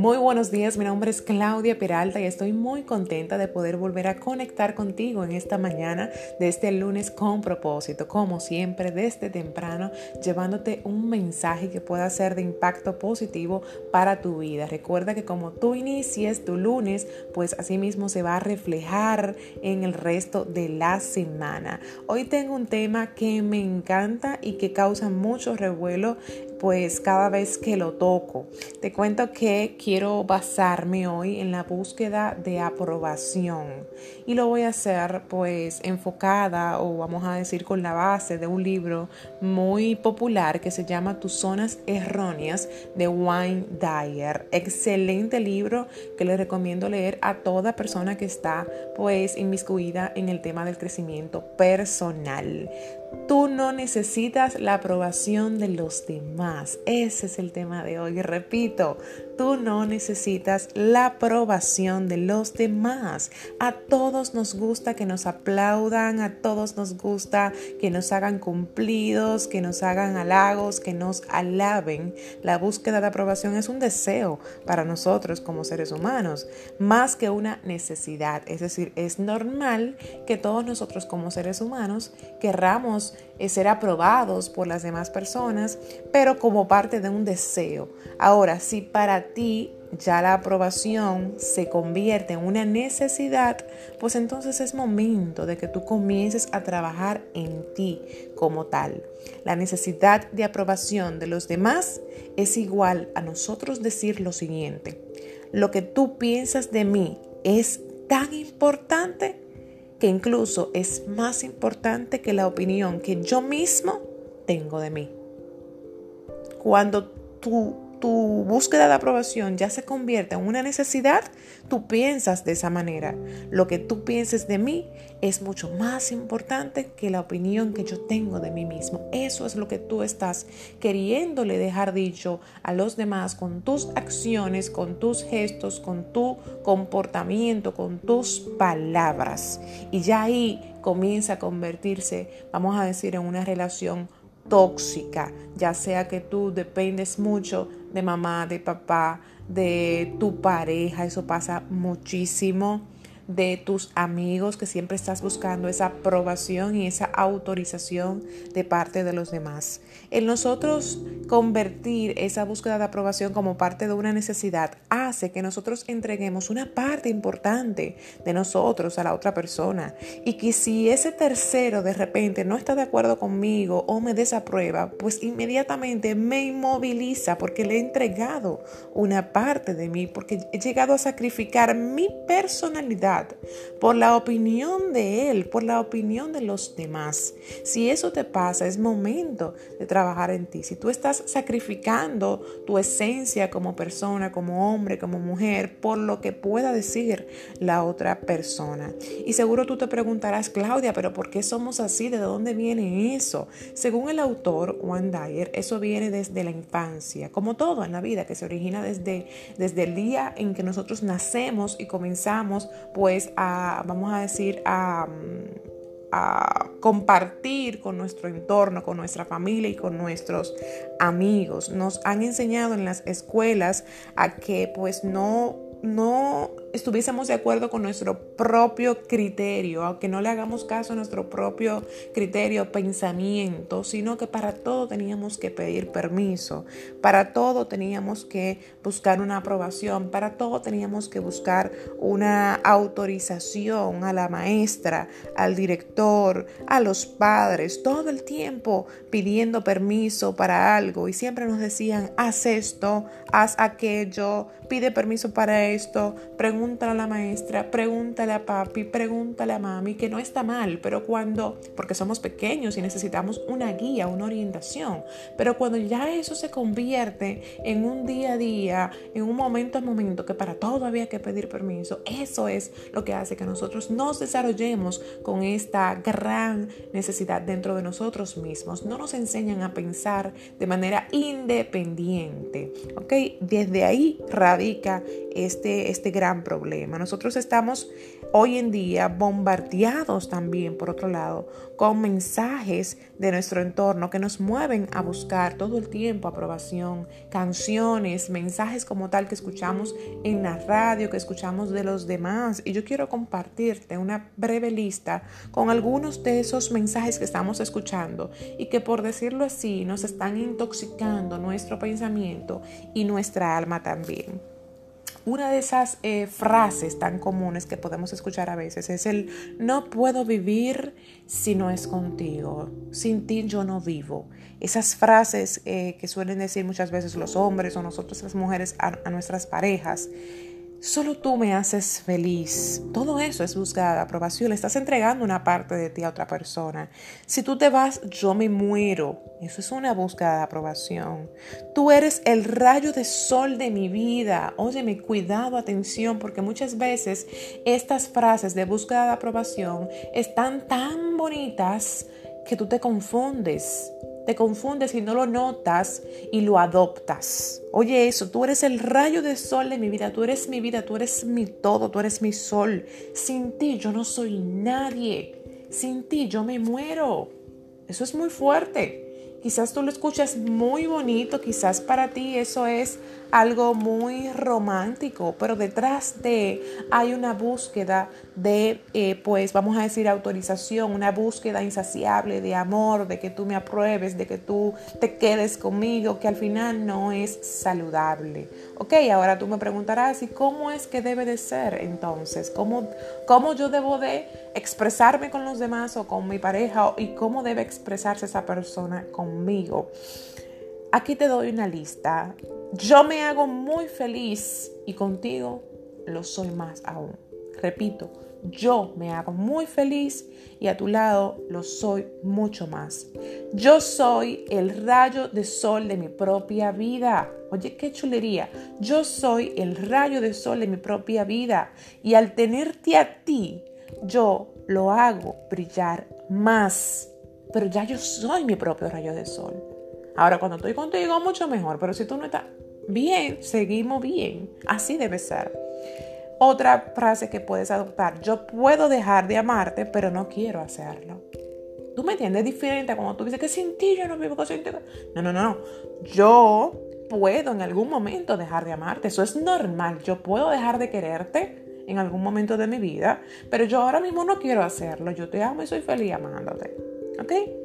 Muy buenos días, mi nombre es Claudia Peralta y estoy muy contenta de poder volver a conectar contigo en esta mañana de este lunes con propósito, como siempre desde temprano, llevándote un mensaje que pueda ser de impacto positivo para tu vida. Recuerda que como tú inicies tu lunes, pues así mismo se va a reflejar en el resto de la semana. Hoy tengo un tema que me encanta y que causa mucho revuelo pues cada vez que lo toco. Te cuento que quiero basarme hoy en la búsqueda de aprobación y lo voy a hacer pues enfocada o vamos a decir con la base de un libro muy popular que se llama Tus zonas erróneas de Wayne Dyer. Excelente libro que le recomiendo leer a toda persona que está pues inmiscuida en el tema del crecimiento personal. Tú no necesitas la aprobación de los demás. Ese es el tema de hoy. Repito, tú no necesitas la aprobación de los demás. A todos nos gusta que nos aplaudan, a todos nos gusta que nos hagan cumplidos, que nos hagan halagos, que nos alaben. La búsqueda de aprobación es un deseo para nosotros como seres humanos, más que una necesidad. Es decir, es normal que todos nosotros como seres humanos querramos ser aprobados por las demás personas, pero como parte de un deseo. Ahora, si para ti ya la aprobación se convierte en una necesidad, pues entonces es momento de que tú comiences a trabajar en ti como tal. La necesidad de aprobación de los demás es igual a nosotros decir lo siguiente, lo que tú piensas de mí es tan importante que incluso es más importante que la opinión que yo mismo tengo de mí. Cuando tú tu búsqueda de aprobación ya se convierte en una necesidad, tú piensas de esa manera. Lo que tú pienses de mí es mucho más importante que la opinión que yo tengo de mí mismo. Eso es lo que tú estás queriéndole dejar dicho a los demás con tus acciones, con tus gestos, con tu comportamiento, con tus palabras. Y ya ahí comienza a convertirse, vamos a decir, en una relación tóxica, ya sea que tú dependes mucho de mamá, de papá, de tu pareja, eso pasa muchísimo de tus amigos, que siempre estás buscando esa aprobación y esa autorización de parte de los demás. El nosotros convertir esa búsqueda de aprobación como parte de una necesidad hace que nosotros entreguemos una parte importante de nosotros a la otra persona y que si ese tercero de repente no está de acuerdo conmigo o me desaprueba, pues inmediatamente me inmoviliza porque le he entregado una parte de mí, porque he llegado a sacrificar mi personalidad por la opinión de Él, por la opinión de los demás. Si eso te pasa, es momento de trabajar en ti. Si tú estás sacrificando tu esencia como persona, como hombre, como mujer, por lo que pueda decir la otra persona. Y seguro tú te preguntarás, Claudia, pero ¿por qué somos así? ¿De dónde viene eso? Según el autor Juan Dyer, eso viene desde la infancia, como todo en la vida, que se origina desde, desde el día en que nosotros nacemos y comenzamos, pues, pues a, vamos a decir, a, a compartir con nuestro entorno, con nuestra familia y con nuestros amigos. Nos han enseñado en las escuelas a que pues no no estuviésemos de acuerdo con nuestro propio criterio, aunque no le hagamos caso a nuestro propio criterio, pensamiento, sino que para todo teníamos que pedir permiso, para todo teníamos que buscar una aprobación, para todo teníamos que buscar una autorización a la maestra, al director, a los padres, todo el tiempo pidiendo permiso para algo. Y siempre nos decían, haz esto, haz aquello, pide permiso para esto, pregúntale a la maestra, pregúntale a papi, pregúntale a mami, que no está mal, pero cuando, porque somos pequeños y necesitamos una guía, una orientación, pero cuando ya eso se convierte en un día a día, en un momento a momento, que para todo había que pedir permiso, eso es lo que hace que nosotros nos desarrollemos con esta gran necesidad dentro de nosotros mismos. No nos enseñan a pensar de manera independiente, ¿ok? Desde ahí radica este, este gran problema. Nosotros estamos hoy en día bombardeados también, por otro lado, con mensajes de nuestro entorno que nos mueven a buscar todo el tiempo aprobación, canciones, mensajes como tal que escuchamos en la radio, que escuchamos de los demás. Y yo quiero compartirte una breve lista con algunos de esos mensajes que estamos escuchando y que por decirlo así nos están intoxicando nuestro pensamiento y nuestra alma también. Una de esas eh, frases tan comunes que podemos escuchar a veces es el no puedo vivir si no es contigo, sin ti yo no vivo. Esas frases eh, que suelen decir muchas veces los hombres o nosotros las mujeres a nuestras parejas Solo tú me haces feliz. Todo eso es de aprobación. Le estás entregando una parte de ti a otra persona. Si tú te vas, yo me muero. Eso es una búsqueda de aprobación. Tú eres el rayo de sol de mi vida. Óyeme, cuidado, atención, porque muchas veces estas frases de búsqueda de aprobación están tan bonitas que tú te confundes. Te confundes y no lo notas y lo adoptas. Oye eso, tú eres el rayo de sol de mi vida, tú eres mi vida, tú eres mi todo, tú eres mi sol. Sin ti yo no soy nadie. Sin ti yo me muero. Eso es muy fuerte. Quizás tú lo escuchas muy bonito, quizás para ti eso es algo muy romántico, pero detrás de hay una búsqueda de, eh, pues vamos a decir, autorización, una búsqueda insaciable de amor, de que tú me apruebes, de que tú te quedes conmigo, que al final no es saludable. Ok, ahora tú me preguntarás, ¿y cómo es que debe de ser entonces? ¿Cómo, cómo yo debo de expresarme con los demás o con mi pareja y cómo debe expresarse esa persona conmigo? Aquí te doy una lista. Yo me hago muy feliz y contigo lo soy más aún. Repito, yo me hago muy feliz y a tu lado lo soy mucho más. Yo soy el rayo de sol de mi propia vida. Oye, qué chulería. Yo soy el rayo de sol de mi propia vida y al tenerte a ti, yo lo hago brillar más. Pero ya yo soy mi propio rayo de sol. Ahora, cuando estoy contigo, mucho mejor, pero si tú no estás bien, seguimos bien. Así debe ser. Otra frase que puedes adoptar, yo puedo dejar de amarte, pero no quiero hacerlo. ¿Tú me entiendes? Es diferente cuando tú dices que sin ti yo no vivo con sin ti. No, no, no. Yo puedo en algún momento dejar de amarte. Eso es normal. Yo puedo dejar de quererte en algún momento de mi vida, pero yo ahora mismo no quiero hacerlo. Yo te amo y soy feliz amándote. ¿Ok?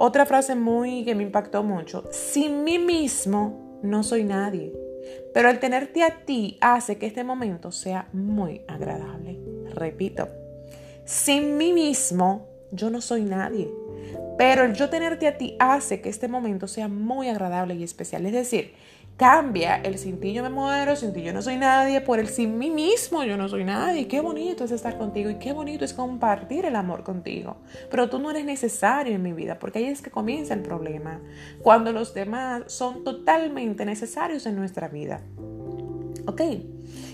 Otra frase muy que me impactó mucho, sin mí mismo no soy nadie, pero el tenerte a ti hace que este momento sea muy agradable. Repito, sin mí mismo yo no soy nadie, pero el yo tenerte a ti hace que este momento sea muy agradable y especial. Es decir, Cambia el sin ti yo me muero, sin ti yo no soy nadie, por el sin mí mismo yo no soy nadie. Qué bonito es estar contigo y qué bonito es compartir el amor contigo. Pero tú no eres necesario en mi vida, porque ahí es que comienza el problema. Cuando los demás son totalmente necesarios en nuestra vida. ¿Ok?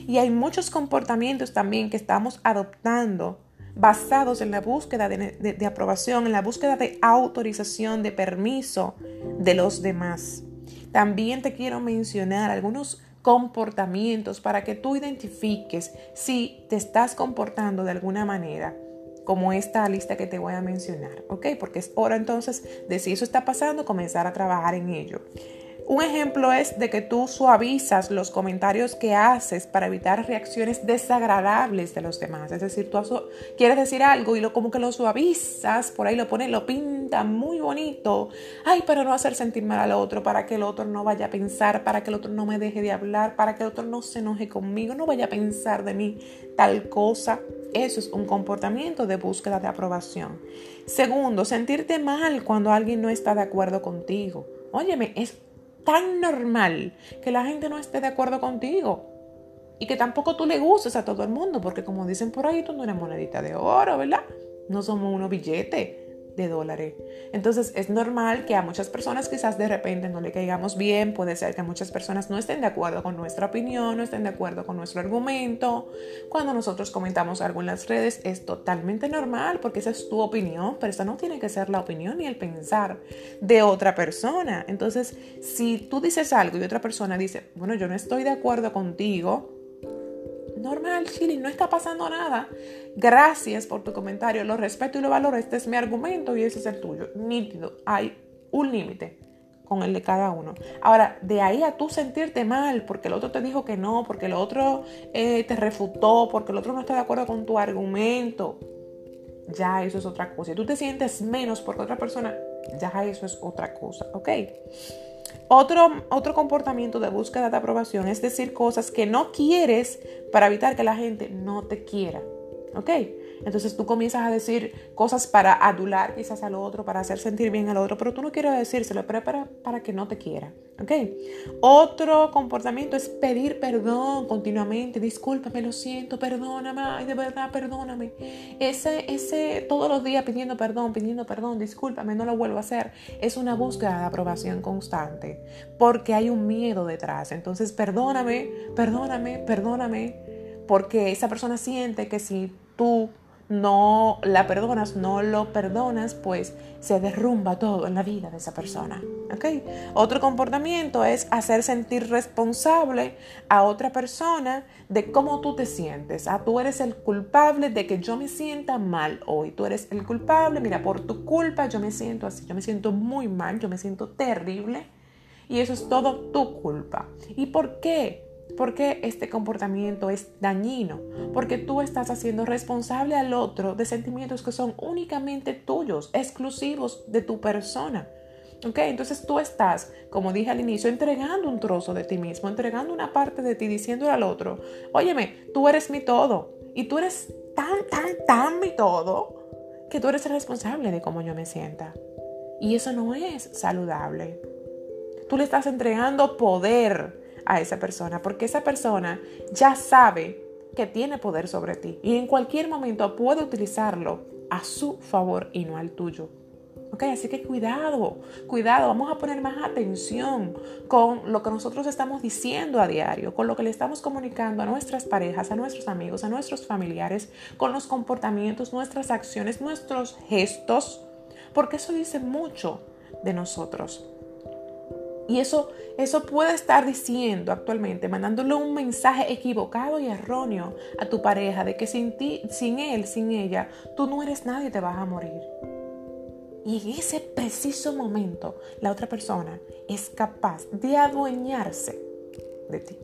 Y hay muchos comportamientos también que estamos adoptando basados en la búsqueda de, de aprobación, en la búsqueda de autorización, de permiso de los demás. También te quiero mencionar algunos comportamientos para que tú identifiques si te estás comportando de alguna manera como esta lista que te voy a mencionar, ¿ok? Porque es hora entonces de si eso está pasando, comenzar a trabajar en ello. Un ejemplo es de que tú suavizas los comentarios que haces para evitar reacciones desagradables de los demás. Es decir, tú quieres decir algo y lo como que lo suavizas, por ahí lo pones, lo pinta muy bonito. Ay, para no hacer sentir mal al otro, para que el otro no vaya a pensar, para que el otro no me deje de hablar, para que el otro no se enoje conmigo, no vaya a pensar de mí tal cosa. Eso es un comportamiento de búsqueda de aprobación. Segundo, sentirte mal cuando alguien no está de acuerdo contigo. Óyeme, es tan normal que la gente no esté de acuerdo contigo. Y que tampoco tú le gustes a todo el mundo, porque como dicen por ahí, tú no eres monedita de oro, ¿verdad? No somos unos billetes de dólares. Entonces es normal que a muchas personas quizás de repente no le caigamos bien, puede ser que muchas personas no estén de acuerdo con nuestra opinión, no estén de acuerdo con nuestro argumento. Cuando nosotros comentamos algo en las redes es totalmente normal porque esa es tu opinión, pero esa no tiene que ser la opinión ni el pensar de otra persona. Entonces, si tú dices algo y otra persona dice, bueno, yo no estoy de acuerdo contigo, normal, chile, no está pasando nada. Gracias por tu comentario, lo respeto y lo valoro. Este es mi argumento y ese es el tuyo. Nítido, hay un límite con el de cada uno. Ahora, de ahí a tú sentirte mal porque el otro te dijo que no, porque el otro eh, te refutó, porque el otro no está de acuerdo con tu argumento, ya eso es otra cosa. Si tú te sientes menos porque otra persona, ya eso es otra cosa, ¿ok? Otro, otro comportamiento de búsqueda de aprobación es decir cosas que no quieres para evitar que la gente no te quiera, ¿ok? Entonces tú comienzas a decir cosas para adular quizás al otro, para hacer sentir bien al otro, pero tú no quieres decírselo, pero para, para que no te quiera. ¿Ok? Otro comportamiento es pedir perdón continuamente. Discúlpame, lo siento, perdóname, ay, de verdad, perdóname. Ese, ese, todos los días pidiendo perdón, pidiendo perdón, discúlpame, no lo vuelvo a hacer. Es una búsqueda de aprobación constante, porque hay un miedo detrás. Entonces, perdóname, perdóname, perdóname, porque esa persona siente que si tú no la perdonas, no lo perdonas, pues se derrumba todo en la vida de esa persona. ¿okay? Otro comportamiento es hacer sentir responsable a otra persona de cómo tú te sientes. Ah, tú eres el culpable de que yo me sienta mal hoy. Tú eres el culpable, mira, por tu culpa yo me siento así, yo me siento muy mal, yo me siento terrible. Y eso es todo tu culpa. ¿Y por qué? ¿Por qué este comportamiento es dañino? Porque tú estás haciendo responsable al otro de sentimientos que son únicamente tuyos, exclusivos de tu persona. ¿Ok? Entonces tú estás, como dije al inicio, entregando un trozo de ti mismo, entregando una parte de ti, diciéndole al otro, óyeme, tú eres mi todo. Y tú eres tan, tan, tan mi todo que tú eres el responsable de cómo yo me sienta. Y eso no es saludable. Tú le estás entregando poder a esa persona, porque esa persona ya sabe que tiene poder sobre ti y en cualquier momento puede utilizarlo a su favor y no al tuyo. Ok, así que cuidado, cuidado, vamos a poner más atención con lo que nosotros estamos diciendo a diario, con lo que le estamos comunicando a nuestras parejas, a nuestros amigos, a nuestros familiares, con los comportamientos, nuestras acciones, nuestros gestos, porque eso dice mucho de nosotros. Y eso, eso puede estar diciendo actualmente, mandándole un mensaje equivocado y erróneo a tu pareja de que sin ti, sin él, sin ella, tú no eres nadie y te vas a morir. Y en ese preciso momento, la otra persona es capaz de adueñarse de ti.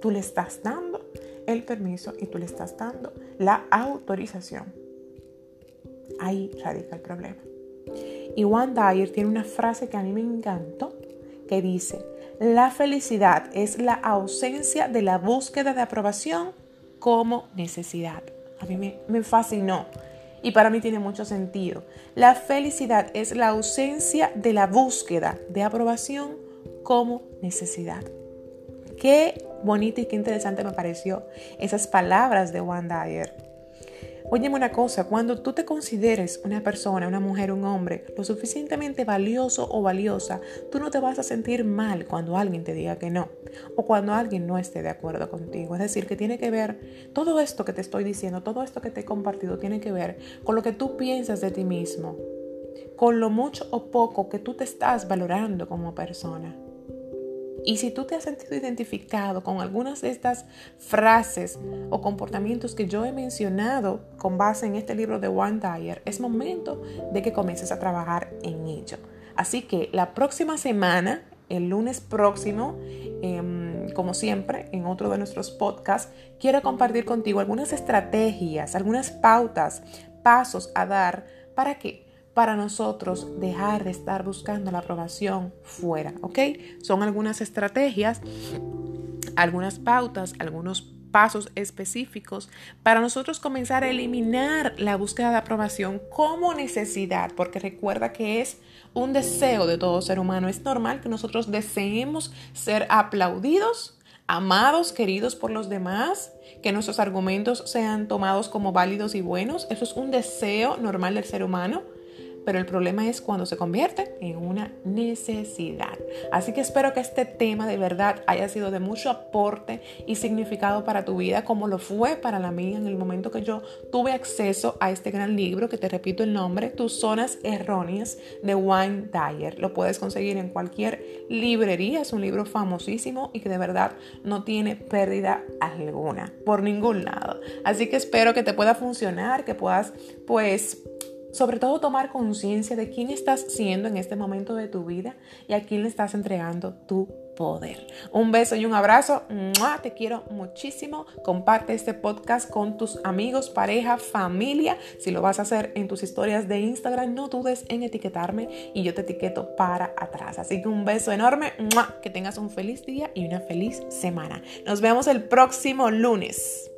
Tú le estás dando el permiso y tú le estás dando la autorización. Ahí radica el problema. Y Juan Dyer tiene una frase que a mí me encantó que dice, la felicidad es la ausencia de la búsqueda de aprobación como necesidad. A mí me, fascinó y para mí tiene mucho sentido. La felicidad es la ausencia de la búsqueda de aprobación como necesidad. Qué bonita y qué interesante me pareció esas palabras de Juan Dyer. Óyeme una cosa, cuando tú te consideres una persona, una mujer, un hombre, lo suficientemente valioso o valiosa, tú no te vas a sentir mal cuando alguien te diga que no o cuando alguien no esté de acuerdo contigo. Es decir, que tiene que ver, todo esto que te estoy diciendo, todo esto que te he compartido, tiene que ver con lo que tú piensas de ti mismo, con lo mucho o poco que tú te estás valorando como persona. Y si tú te has sentido identificado con algunas de estas frases o comportamientos que yo he mencionado con base en este libro de One Dyer, es momento de que comiences a trabajar en ello. Así que la próxima semana, el lunes próximo, em, como siempre, en otro de nuestros podcasts, quiero compartir contigo algunas estrategias, algunas pautas, pasos a dar para que para nosotros dejar de estar buscando la aprobación fuera, ¿ok? Son algunas estrategias, algunas pautas, algunos pasos específicos para nosotros comenzar a eliminar la búsqueda de aprobación como necesidad, porque recuerda que es un deseo de todo ser humano. Es normal que nosotros deseemos ser aplaudidos, amados, queridos por los demás, que nuestros argumentos sean tomados como válidos y buenos. Eso es un deseo normal del ser humano pero el problema es cuando se convierte en una necesidad. Así que espero que este tema de verdad haya sido de mucho aporte y significado para tu vida, como lo fue para la mía en el momento que yo tuve acceso a este gran libro, que te repito el nombre, Tus Zonas Erróneas de Wayne Dyer. Lo puedes conseguir en cualquier librería, es un libro famosísimo y que de verdad no tiene pérdida alguna, por ningún lado. Así que espero que te pueda funcionar, que puedas pues sobre todo tomar conciencia de quién estás siendo en este momento de tu vida y a quién le estás entregando tu poder. Un beso y un abrazo. Te quiero muchísimo. Comparte este podcast con tus amigos, pareja, familia. Si lo vas a hacer en tus historias de Instagram, no dudes en etiquetarme y yo te etiqueto para atrás. Así que un beso enorme. Que tengas un feliz día y una feliz semana. Nos vemos el próximo lunes.